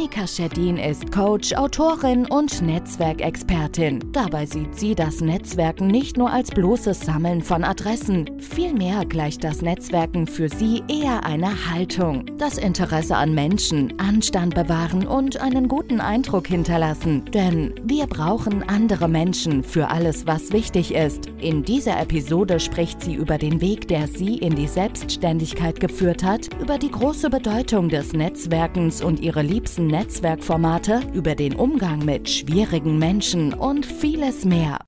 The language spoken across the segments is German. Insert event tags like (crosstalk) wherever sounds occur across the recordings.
Monika Schedin ist Coach, Autorin und Netzwerkexpertin. Dabei sieht sie das Netzwerken nicht nur als bloßes Sammeln von Adressen. Vielmehr gleicht das Netzwerken für sie eher einer Haltung. Das Interesse an Menschen, Anstand bewahren und einen guten Eindruck hinterlassen. Denn wir brauchen andere Menschen für alles, was wichtig ist. In dieser Episode spricht sie über den Weg, der sie in die Selbstständigkeit geführt hat, über die große Bedeutung des Netzwerkens und ihre liebsten Netzwerkformate, über den Umgang mit schwierigen Menschen und vieles mehr.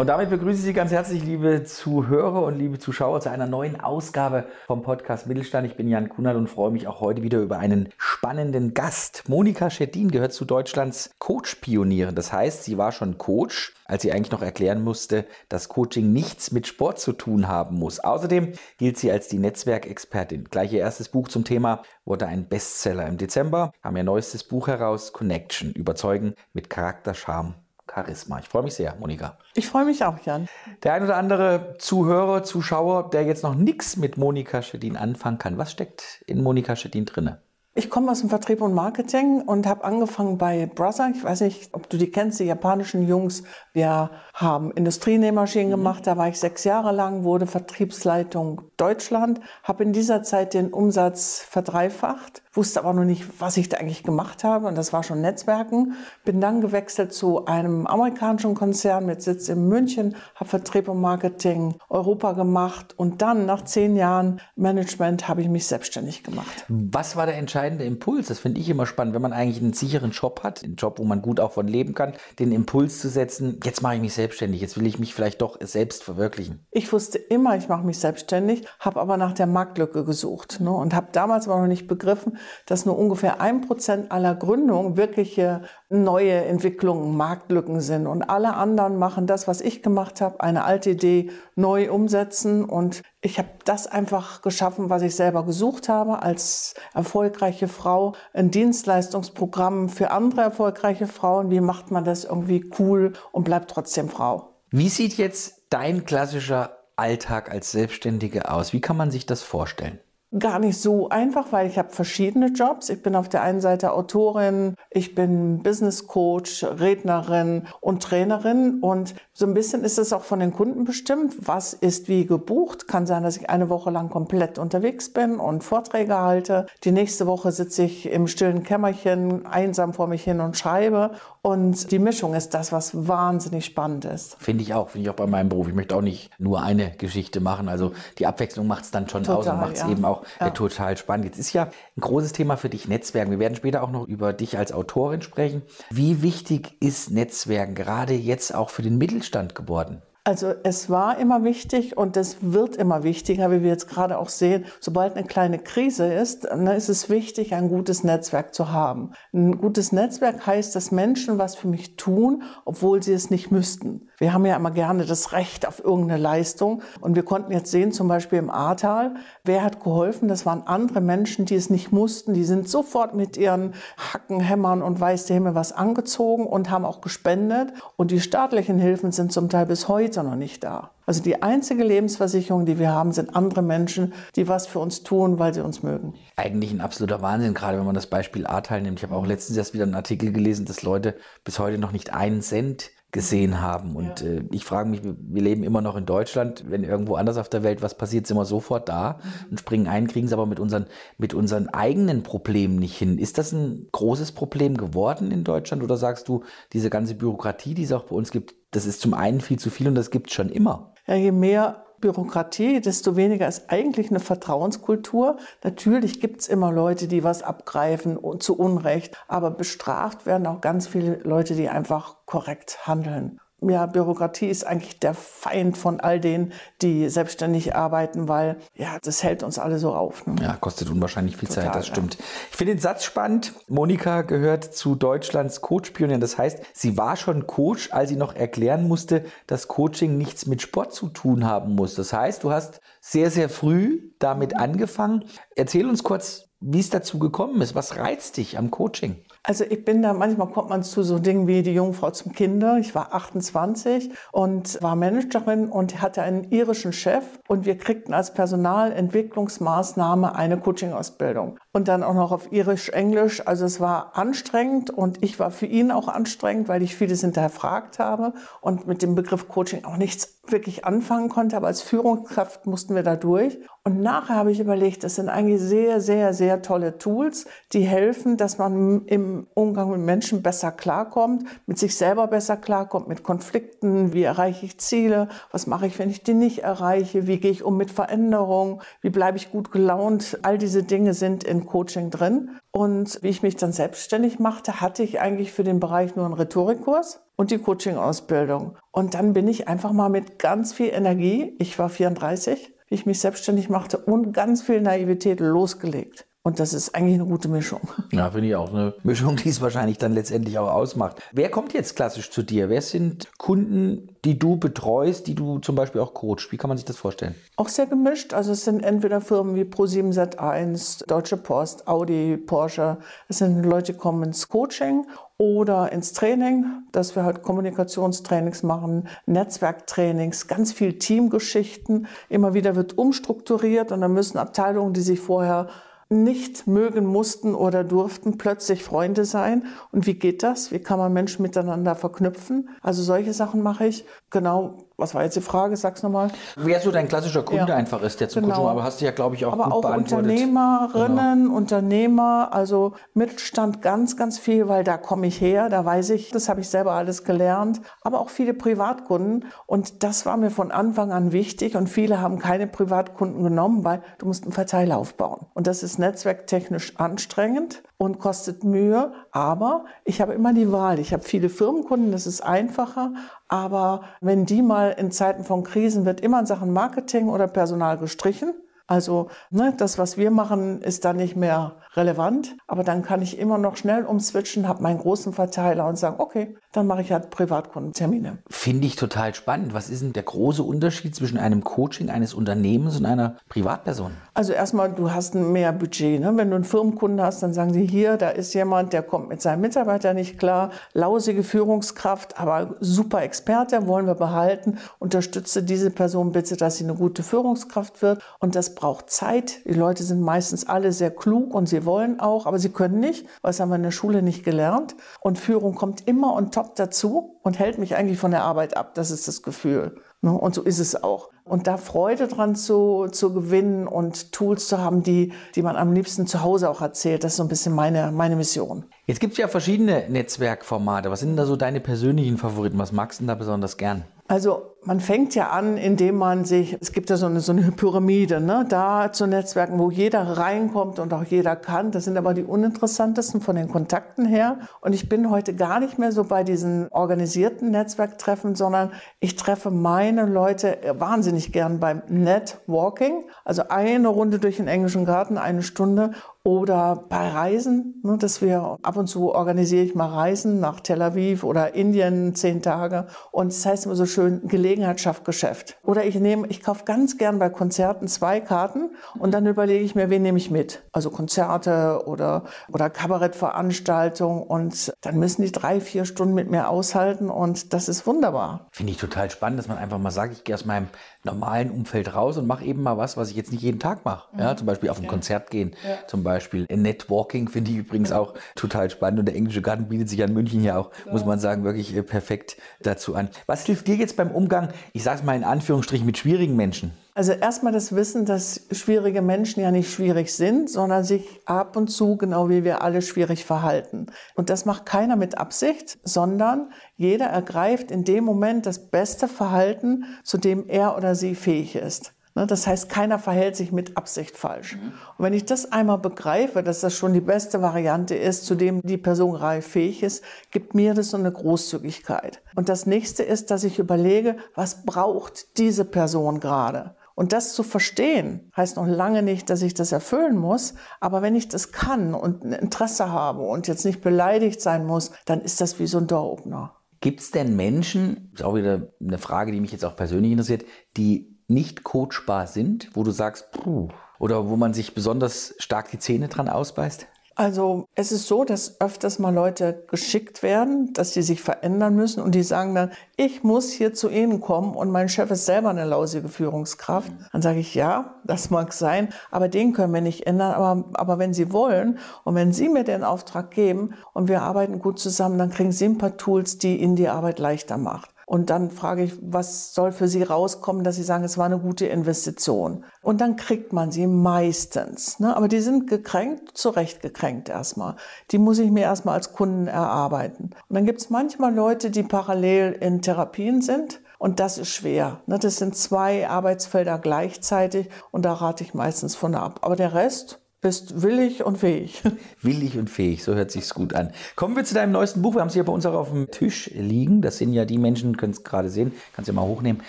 Und damit begrüße ich Sie ganz herzlich, liebe Zuhörer und liebe Zuschauer, zu einer neuen Ausgabe vom Podcast Mittelstand. Ich bin Jan Kunert und freue mich auch heute wieder über einen spannenden Gast. Monika Schedin gehört zu Deutschlands Coach-Pionieren. Das heißt, sie war schon Coach, als sie eigentlich noch erklären musste, dass Coaching nichts mit Sport zu tun haben muss. Außerdem gilt sie als die Netzwerkexpertin. Gleich ihr erstes Buch zum Thema wurde ein Bestseller. Im Dezember haben ihr neuestes Buch heraus, Connection, Überzeugen mit Charakter, Charme Charisma. Ich freue mich sehr, Monika. Ich freue mich auch, Jan. Der ein oder andere Zuhörer, Zuschauer, der jetzt noch nichts mit Monika Schedin anfangen kann, was steckt in Monika Schedin drinne? Ich komme aus dem Vertrieb und Marketing und habe angefangen bei Brother. Ich weiß nicht, ob du die kennst, die japanischen Jungs. Wir haben Industrienähmaschinen mhm. gemacht. Da war ich sechs Jahre lang, wurde Vertriebsleitung Deutschland, habe in dieser Zeit den Umsatz verdreifacht, wusste aber noch nicht, was ich da eigentlich gemacht habe. Und das war schon Netzwerken. Bin dann gewechselt zu einem amerikanischen Konzern mit Sitz in München, habe Vertrieb und Marketing Europa gemacht und dann nach zehn Jahren Management habe ich mich selbstständig gemacht. Was war der entscheidende Impuls? Das finde ich immer spannend, wenn man eigentlich einen sicheren Job hat, einen Job, wo man gut auch von leben kann, den Impuls zu setzen, jetzt mache ich mich selbstständig, jetzt will ich mich vielleicht doch selbst verwirklichen. Ich wusste immer, ich mache mich selbstständig, habe aber nach der Marktlücke gesucht ne, und habe damals aber noch nicht begriffen, dass nur ungefähr ein Prozent aller Gründungen wirkliche neue Entwicklungen, Marktlücken sind. Und alle anderen machen das, was ich gemacht habe, eine alte Idee neu umsetzen. Und ich habe das einfach geschaffen, was ich selber gesucht habe, als erfolgreiche Frau. Ein Dienstleistungsprogramm für andere erfolgreiche Frauen. Wie macht man das irgendwie cool und bleibt trotzdem Frau? Wie sieht jetzt dein klassischer Alltag als Selbstständige aus? Wie kann man sich das vorstellen? Gar nicht so einfach, weil ich habe verschiedene Jobs. Ich bin auf der einen Seite Autorin, ich bin Business Coach, Rednerin und Trainerin und so ein bisschen ist es auch von den Kunden bestimmt, was ist wie gebucht. Kann sein, dass ich eine Woche lang komplett unterwegs bin und Vorträge halte. Die nächste Woche sitze ich im stillen Kämmerchen einsam vor mich hin und schreibe und die Mischung ist das, was wahnsinnig spannend ist. Finde ich auch, finde ich auch bei meinem Beruf. Ich möchte auch nicht nur eine Geschichte machen. Also die Abwechslung macht es dann schon Total, aus und macht es ja. eben auch ja. äh, total spannend. Jetzt ist ja ein großes Thema für dich Netzwerken. Wir werden später auch noch über dich als Autorin sprechen. Wie wichtig ist Netzwerken gerade jetzt auch für den Mittelstand geworden? Also es war immer wichtig und es wird immer wichtiger, wie wir jetzt gerade auch sehen. Sobald eine kleine Krise ist, dann ist es wichtig, ein gutes Netzwerk zu haben. Ein gutes Netzwerk heißt, dass Menschen was für mich tun, obwohl sie es nicht müssten. Wir haben ja immer gerne das Recht auf irgendeine Leistung und wir konnten jetzt sehen, zum Beispiel im Ahrtal, wer hat geholfen? Das waren andere Menschen, die es nicht mussten. Die sind sofort mit ihren Hacken, Hämmern und weiß der Himmel was angezogen und haben auch gespendet. Und die staatlichen Hilfen sind zum Teil bis heute noch nicht da. Also die einzige Lebensversicherung, die wir haben, sind andere Menschen, die was für uns tun, weil sie uns mögen. Eigentlich ein absoluter Wahnsinn, gerade wenn man das Beispiel Ahrtal nimmt. Ich habe auch letztens erst wieder einen Artikel gelesen, dass Leute bis heute noch nicht einen Cent gesehen haben. Und ja. äh, ich frage mich, wir leben immer noch in Deutschland. Wenn irgendwo anders auf der Welt was passiert, sind wir sofort da mhm. und springen ein, kriegen es aber mit unseren, mit unseren eigenen Problemen nicht hin. Ist das ein großes Problem geworden in Deutschland oder sagst du, diese ganze Bürokratie, die es auch bei uns gibt, das ist zum einen viel zu viel und das gibt es schon immer. Ja, je mehr Bürokratie, desto weniger ist eigentlich eine Vertrauenskultur. Natürlich gibt es immer Leute, die was abgreifen zu Unrecht, aber bestraft werden auch ganz viele Leute, die einfach korrekt handeln. Ja, Bürokratie ist eigentlich der Feind von all denen, die selbstständig arbeiten, weil ja, das hält uns alle so auf. Ne? Ja, kostet unwahrscheinlich viel Total, Zeit, das stimmt. Ja. Ich finde den Satz spannend. Monika gehört zu Deutschlands Coach-Pionieren. Das heißt, sie war schon Coach, als sie noch erklären musste, dass Coaching nichts mit Sport zu tun haben muss. Das heißt, du hast sehr, sehr früh damit angefangen. Erzähl uns kurz, wie es dazu gekommen ist. Was reizt dich am Coaching? Also ich bin da, manchmal kommt man zu so Dingen wie die Jungfrau zum Kinder. Ich war 28 und war Managerin und hatte einen irischen Chef und wir kriegten als Personalentwicklungsmaßnahme eine Coaching-Ausbildung. Und dann auch noch auf irisch-englisch. Also es war anstrengend und ich war für ihn auch anstrengend, weil ich vieles hinterfragt habe und mit dem Begriff Coaching auch nichts wirklich anfangen konnte. Aber als Führungskraft mussten wir da durch. Und nachher habe ich überlegt, das sind eigentlich sehr, sehr, sehr tolle Tools, die helfen, dass man im Umgang mit Menschen besser klarkommt, mit sich selber besser klarkommt, mit Konflikten, wie erreiche ich Ziele, was mache ich, wenn ich die nicht erreiche, wie gehe ich um mit Veränderungen, wie bleibe ich gut gelaunt. All diese Dinge sind in Coaching drin. Und wie ich mich dann selbstständig machte, hatte ich eigentlich für den Bereich nur einen Rhetorikkurs und die Coaching-Ausbildung. Und dann bin ich einfach mal mit ganz viel Energie, ich war 34, wie ich mich selbstständig machte und ganz viel Naivität losgelegt. Und das ist eigentlich eine gute Mischung. (laughs) Ja, finde ich auch eine Mischung, die es wahrscheinlich dann letztendlich auch ausmacht. Wer kommt jetzt klassisch zu dir? Wer sind Kunden, die du betreust, die du zum Beispiel auch coachst? Wie kann man sich das vorstellen? Auch sehr gemischt. Also es sind entweder Firmen wie Pro7 Sat1, Deutsche Post, Audi, Porsche. Es sind Leute, die kommen ins Coaching oder ins Training, dass wir halt Kommunikationstrainings machen, Netzwerktrainings, ganz viel Teamgeschichten. Immer wieder wird umstrukturiert und dann müssen Abteilungen, die sich vorher nicht mögen mussten oder durften, plötzlich Freunde sein. Und wie geht das? Wie kann man Menschen miteinander verknüpfen? Also solche Sachen mache ich. Genau was war jetzt die Frage? Sag's nochmal. Wer so dein klassischer Kunde ja. einfach ist, der zum genau. Coaching, aber hast du ja, glaube ich, auch aber gut auch beantwortet. Unternehmerinnen, genau. Unternehmer, also Mittelstand ganz, ganz viel, weil da komme ich her, da weiß ich, das habe ich selber alles gelernt, aber auch viele Privatkunden und das war mir von Anfang an wichtig und viele haben keine Privatkunden genommen, weil du musst einen Verteiler aufbauen und das ist netzwerktechnisch anstrengend und kostet Mühe, aber ich habe immer die Wahl. Ich habe viele Firmenkunden, das ist einfacher, aber wenn die mal in Zeiten von Krisen wird immer in Sachen Marketing oder Personal gestrichen. Also ne, das, was wir machen, ist dann nicht mehr relevant. Aber dann kann ich immer noch schnell umswitchen, habe meinen großen Verteiler und sagen, okay, dann mache ich halt Privatkundentermine. Finde ich total spannend. Was ist denn der große Unterschied zwischen einem Coaching eines Unternehmens und einer Privatperson? Also erstmal, du hast mehr Budget. Ne? Wenn du einen Firmenkunden hast, dann sagen sie hier, da ist jemand, der kommt mit seinem Mitarbeiter nicht klar, lausige Führungskraft, aber super Experte, wollen wir behalten. Unterstütze diese Person bitte, dass sie eine gute Führungskraft wird. Und das braucht Zeit. Die Leute sind meistens alle sehr klug und sie wollen auch, aber sie können nicht, das haben wir in der Schule nicht gelernt. Und Führung kommt immer und top dazu und hält mich eigentlich von der Arbeit ab. Das ist das Gefühl. Ne? Und so ist es auch. Und da Freude dran zu, zu gewinnen und Tools zu haben, die, die man am liebsten zu Hause auch erzählt, das ist so ein bisschen meine, meine Mission. Jetzt gibt es ja verschiedene Netzwerkformate. Was sind da so deine persönlichen Favoriten? Was magst du da besonders gern? Also man fängt ja an, indem man sich, es gibt ja so eine, so eine Pyramide, ne, da zu Netzwerken, wo jeder reinkommt und auch jeder kann. Das sind aber die uninteressantesten von den Kontakten her. Und ich bin heute gar nicht mehr so bei diesen organisierten Netzwerktreffen, sondern ich treffe meine Leute wahnsinnig gern beim Networking. Also eine Runde durch den englischen Garten, eine Stunde oder bei Reisen, ne, dass wir ab und zu organisiere ich mal Reisen nach Tel Aviv oder Indien zehn Tage. Und es das heißt immer so schön, Gelegenheit schafft Geschäft. Oder ich nehme, ich kaufe ganz gern bei Konzerten zwei Karten und dann überlege ich mir, wen nehme ich mit. Also Konzerte oder, oder Kabarettveranstaltungen und dann müssen die drei, vier Stunden mit mir aushalten und das ist wunderbar. Finde ich total spannend, dass man einfach mal sagt, ich gehe aus meinem normalen Umfeld raus und mache eben mal was, was ich jetzt nicht jeden Tag mache. Mhm. Ja, zum Beispiel auf ein ja. Konzert gehen, ja. zum Beispiel. Networking finde ich übrigens auch total spannend und der englische Garten bietet sich an München ja auch, muss man sagen, wirklich äh, perfekt dazu an. Was hilft dir jetzt beim Umgang, ich sage es mal in Anführungsstrichen, mit schwierigen Menschen? Also erstmal das Wissen, dass schwierige Menschen ja nicht schwierig sind, sondern sich ab und zu, genau wie wir alle, schwierig verhalten. Und das macht keiner mit Absicht, sondern jeder ergreift in dem Moment das beste Verhalten, zu dem er oder sie fähig ist. Ne, das heißt, keiner verhält sich mit Absicht falsch. Und wenn ich das einmal begreife, dass das schon die beste Variante ist, zu dem die Person reif fähig ist, gibt mir das so eine Großzügigkeit. Und das nächste ist, dass ich überlege, was braucht diese Person gerade? Und das zu verstehen, heißt noch lange nicht, dass ich das erfüllen muss. Aber wenn ich das kann und ein Interesse habe und jetzt nicht beleidigt sein muss, dann ist das wie so ein Door-Opener. Gibt es denn Menschen, ist auch wieder eine Frage, die mich jetzt auch persönlich interessiert, die nicht coachbar sind, wo du sagst, puh, oder wo man sich besonders stark die Zähne dran ausbeißt? Also es ist so, dass öfters mal Leute geschickt werden, dass sie sich verändern müssen und die sagen dann, ich muss hier zu Ihnen kommen und mein Chef ist selber eine lausige Führungskraft. Dann sage ich, ja, das mag sein, aber den können wir nicht ändern. Aber, aber wenn Sie wollen und wenn Sie mir den Auftrag geben und wir arbeiten gut zusammen, dann kriegen Sie ein paar Tools, die Ihnen die Arbeit leichter macht. Und dann frage ich, was soll für Sie rauskommen, dass Sie sagen, es war eine gute Investition. Und dann kriegt man sie meistens. Ne? Aber die sind gekränkt, zu Recht gekränkt erstmal. Die muss ich mir erstmal als Kunden erarbeiten. Und dann gibt es manchmal Leute, die parallel in Therapien sind. Und das ist schwer. Ne? Das sind zwei Arbeitsfelder gleichzeitig und da rate ich meistens von ab. Aber der Rest, bist willig und fähig. (laughs) Willig und fähig, so hört sich's gut an. Kommen wir zu deinem neuesten Buch. Wir haben es hier bei uns auch auf dem Tisch liegen. Das sind ja die Menschen, können es gerade sehen, kannst ja mal hochnehmen,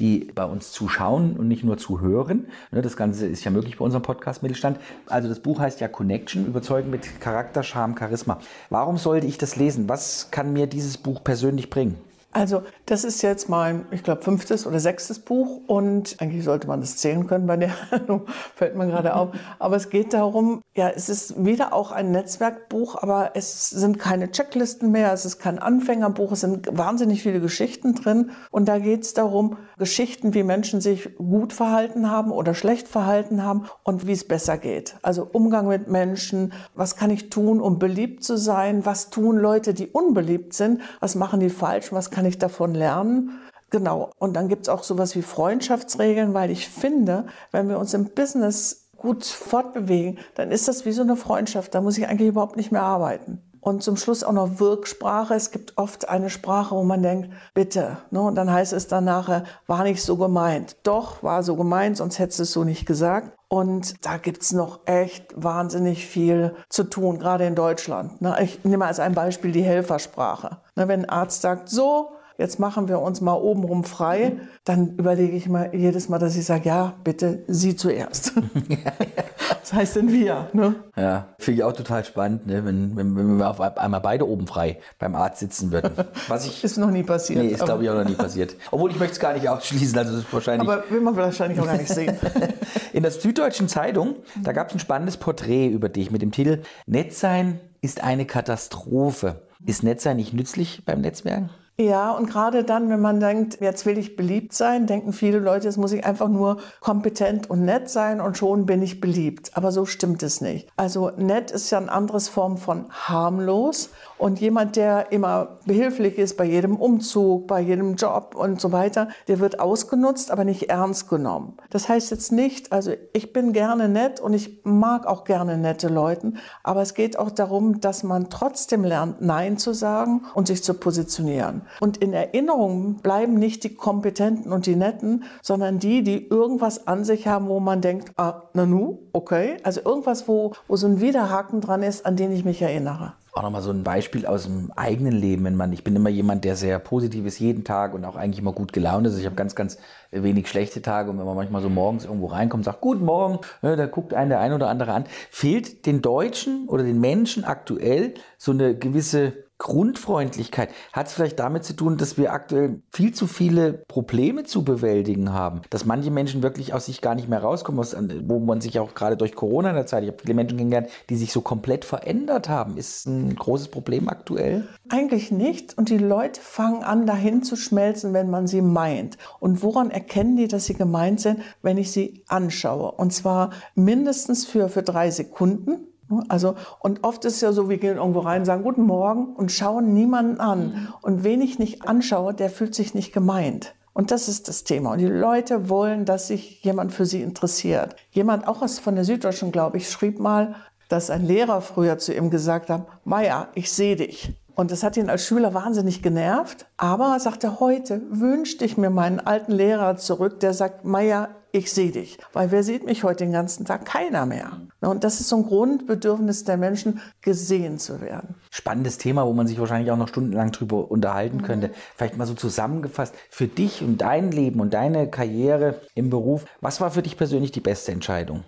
die bei uns zuschauen und nicht nur zuhören. Ne, das Ganze ist ja möglich bei unserem Podcast Mittelstand. Also das Buch heißt ja Connection, überzeugen mit Charakter, Charme, Charisma. Warum sollte ich das lesen? Was kann mir dieses Buch persönlich bringen? Also das ist jetzt mein, ich glaube, fünftes oder sechstes Buch und eigentlich sollte man das zählen können bei der, (laughs) fällt mir gerade auf. Aber es geht darum, ja, es ist wieder auch ein Netzwerkbuch, aber es sind keine Checklisten mehr, es ist kein Anfängerbuch, es sind wahnsinnig viele Geschichten drin und da geht es darum, Geschichten, wie Menschen sich gut verhalten haben oder schlecht verhalten haben und wie es besser geht. Also Umgang mit Menschen, was kann ich tun, um beliebt zu sein, was tun Leute, die unbeliebt sind, was machen die falsch, was kann kann ich davon lernen? Genau. Und dann gibt es auch sowas wie Freundschaftsregeln, weil ich finde, wenn wir uns im Business gut fortbewegen, dann ist das wie so eine Freundschaft. Da muss ich eigentlich überhaupt nicht mehr arbeiten. Und zum Schluss auch noch Wirksprache. Es gibt oft eine Sprache, wo man denkt, bitte. Ne? Und dann heißt es dann nachher, war nicht so gemeint. Doch, war so gemeint, sonst hättest du es so nicht gesagt. Und da gibt es noch echt wahnsinnig viel zu tun, gerade in Deutschland. Ne? Ich nehme als ein Beispiel die Helfersprache. Ne, wenn ein Arzt sagt, so, jetzt machen wir uns mal obenrum frei, dann überlege ich mal jedes Mal, dass ich sage, ja, bitte Sie zuerst. (laughs) Was heißt denn wir? Ne? Ja, finde ich auch total spannend, ne? wenn, wenn, wenn wir auf einmal beide oben frei beim Arzt sitzen würden. Was ich, (laughs) ist noch nie passiert. Nee, ist glaube ich auch noch nie passiert. Obwohl ich möchte es gar nicht ausschließen, also das ist wahrscheinlich. Aber will man wahrscheinlich auch gar nicht sehen. (laughs) In der Süddeutschen Zeitung, da gab es ein spannendes Porträt über dich mit dem Titel Netzsein ist eine Katastrophe. Ist Netzsein nicht nützlich beim Netzwerken? Ja, und gerade dann, wenn man denkt, jetzt will ich beliebt sein, denken viele Leute, jetzt muss ich einfach nur kompetent und nett sein und schon bin ich beliebt. Aber so stimmt es nicht. Also nett ist ja eine andere Form von harmlos und jemand, der immer behilflich ist bei jedem Umzug, bei jedem Job und so weiter, der wird ausgenutzt, aber nicht ernst genommen. Das heißt jetzt nicht, also ich bin gerne nett und ich mag auch gerne nette Leute, aber es geht auch darum, dass man trotzdem lernt, Nein zu sagen und sich zu positionieren. Und in Erinnerung bleiben nicht die Kompetenten und die Netten, sondern die, die irgendwas an sich haben, wo man denkt, ah, na nu, okay. Also irgendwas, wo, wo so ein Widerhaken dran ist, an den ich mich erinnere auch nochmal so ein Beispiel aus dem eigenen Leben. Wenn man, ich bin immer jemand, der sehr positiv ist jeden Tag und auch eigentlich immer gut gelaunt ist. Ich habe ganz, ganz wenig schlechte Tage und wenn man manchmal so morgens irgendwo reinkommt sagt, Guten Morgen, ne, da guckt einen der ein oder andere an. Fehlt den Deutschen oder den Menschen aktuell so eine gewisse Grundfreundlichkeit. Hat es vielleicht damit zu tun, dass wir aktuell viel zu viele Probleme zu bewältigen haben? Dass manche Menschen wirklich aus sich gar nicht mehr rauskommen, wo man sich auch gerade durch Corona in der Zeit, ich habe viele Menschen kennengelernt, die sich so komplett verändert haben. Ist ein großes Problem aktuell? Eigentlich nicht. Und die Leute fangen an, dahin zu schmelzen, wenn man sie meint. Und woran erkennen die, dass sie gemeint sind, wenn ich sie anschaue? Und zwar mindestens für, für drei Sekunden also, und oft ist es ja so, wir gehen irgendwo rein, sagen Guten Morgen und schauen niemanden an. Mhm. Und wen ich nicht anschaue, der fühlt sich nicht gemeint. Und das ist das Thema. Und die Leute wollen, dass sich jemand für sie interessiert. Jemand, auch aus von der Süddeutschen, glaube ich, schrieb mal, dass ein Lehrer früher zu ihm gesagt hat, Meier, ich sehe dich. Und das hat ihn als Schüler wahnsinnig genervt. Aber sagt er heute, wünschte ich mir meinen alten Lehrer zurück, der sagt, Meier, ich sehe dich. Weil wer sieht mich heute den ganzen Tag? Keiner mehr. Und das ist so ein Grundbedürfnis der Menschen, gesehen zu werden. Spannendes Thema, wo man sich wahrscheinlich auch noch stundenlang drüber unterhalten mhm. könnte. Vielleicht mal so zusammengefasst, für dich und dein Leben und deine Karriere im Beruf, was war für dich persönlich die beste Entscheidung?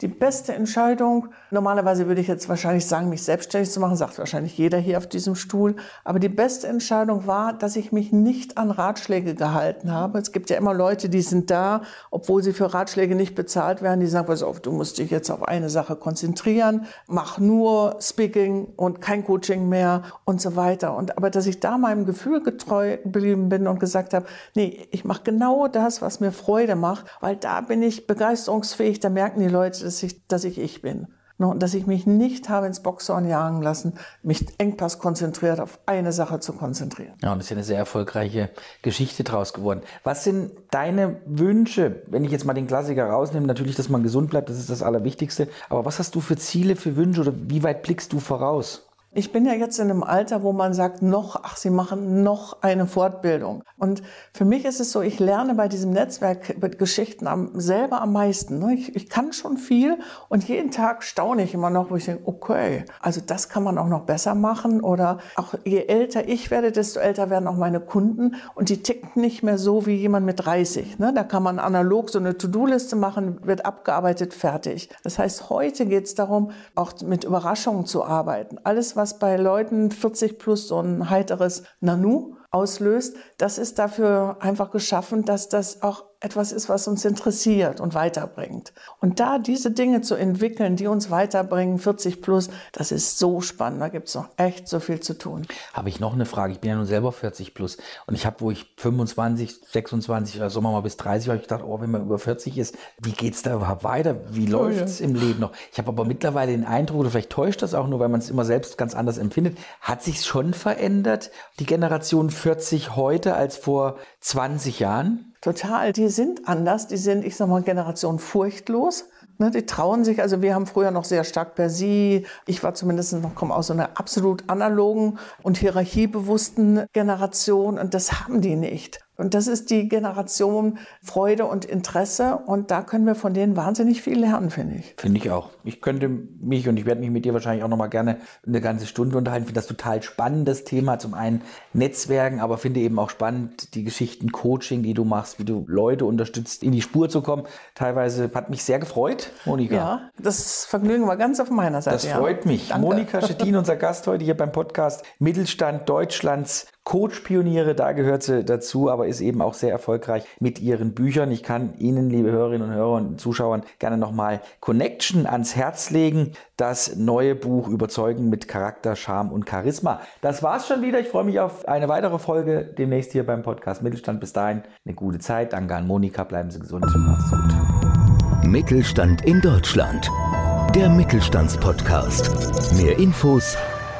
Die beste Entscheidung, normalerweise würde ich jetzt wahrscheinlich sagen, mich selbstständig zu machen, sagt wahrscheinlich jeder hier auf diesem Stuhl. Aber die beste Entscheidung war, dass ich mich nicht an Ratschläge gehalten habe. Es gibt ja immer Leute, die sind da, obwohl sie für Ratschläge nicht bezahlt werden, die sagen, pass auf, du musst dich jetzt auf eine Sache konzentrieren, mach nur Speaking und kein Coaching mehr und so weiter. Und aber dass ich da meinem Gefühl getreu geblieben bin und gesagt habe, nee, ich mache genau das, was mir Freude macht, weil da bin ich begeisterungsfähig, da merken die Leute, dass ich, dass ich ich bin. Und dass ich mich nicht habe ins Boxhorn jagen lassen, mich engpass konzentriert auf eine Sache zu konzentrieren. Ja, und das ist ja eine sehr erfolgreiche Geschichte draus geworden. Was sind deine Wünsche, wenn ich jetzt mal den Klassiker rausnehme, natürlich, dass man gesund bleibt, das ist das Allerwichtigste. Aber was hast du für Ziele, für Wünsche oder wie weit blickst du voraus? Ich bin ja jetzt in einem Alter, wo man sagt, noch, ach, Sie machen noch eine Fortbildung. Und für mich ist es so, ich lerne bei diesem Netzwerk Geschichten am, selber am meisten. Ne? Ich, ich kann schon viel und jeden Tag staune ich immer noch, wo ich denke, okay, also das kann man auch noch besser machen. Oder auch je älter ich werde, desto älter werden auch meine Kunden und die ticken nicht mehr so wie jemand mit 30. Ne? Da kann man analog so eine To-Do-Liste machen, wird abgearbeitet, fertig. Das heißt, heute geht es darum, auch mit Überraschungen zu arbeiten. Alles, was was bei Leuten 40 plus so ein heiteres Nanu auslöst, das ist dafür einfach geschaffen, dass das auch etwas ist, was uns interessiert und weiterbringt. Und da diese Dinge zu entwickeln, die uns weiterbringen, 40 plus, das ist so spannend. Da gibt es noch echt so viel zu tun. Habe ich noch eine Frage? Ich bin ja nun selber 40 plus und ich habe, wo ich 25, 26 oder so mal bis 30 habe ich gedacht, oh, wenn man über 40 ist, wie geht es da überhaupt weiter? Wie läuft es oh, ja. im Leben noch? Ich habe aber mittlerweile den Eindruck, oder vielleicht täuscht das auch nur, weil man es immer selbst ganz anders empfindet, hat sich schon verändert, die Generation 40 heute als vor 20 Jahren? Total. Die sind anders. Die sind, ich sag mal, Generation furchtlos. Ne, die trauen sich, also wir haben früher noch sehr stark per Sie. Ich war zumindest noch, komme aus so einer absolut analogen und hierarchiebewussten Generation und das haben die nicht. Und das ist die Generation Freude und Interesse. Und da können wir von denen wahnsinnig viel lernen, finde ich. Finde ich auch. Ich könnte mich und ich werde mich mit dir wahrscheinlich auch noch mal gerne eine ganze Stunde unterhalten. Ich finde das total spannendes Thema. Zum einen Netzwerken, aber finde eben auch spannend die Geschichten Coaching, die du machst, wie du Leute unterstützt, in die Spur zu kommen. Teilweise hat mich sehr gefreut, Monika. Ja, das Vergnügen war ganz auf meiner Seite. Das freut ja. mich. Danke. Monika (laughs) Schettin, unser Gast heute hier beim Podcast Mittelstand Deutschlands Coach-Pioniere, da gehört sie dazu, aber ist eben auch sehr erfolgreich mit ihren Büchern. Ich kann Ihnen, liebe Hörerinnen und Hörer und Zuschauern, gerne nochmal Connection ans Herz legen. Das neue Buch Überzeugen mit Charakter, Charme und Charisma. Das war's schon wieder. Ich freue mich auf eine weitere Folge demnächst hier beim Podcast Mittelstand. Bis dahin eine gute Zeit. Danke an Monika. Bleiben Sie gesund. Macht's gut. Mittelstand in Deutschland. Der Mittelstandspodcast. Mehr Infos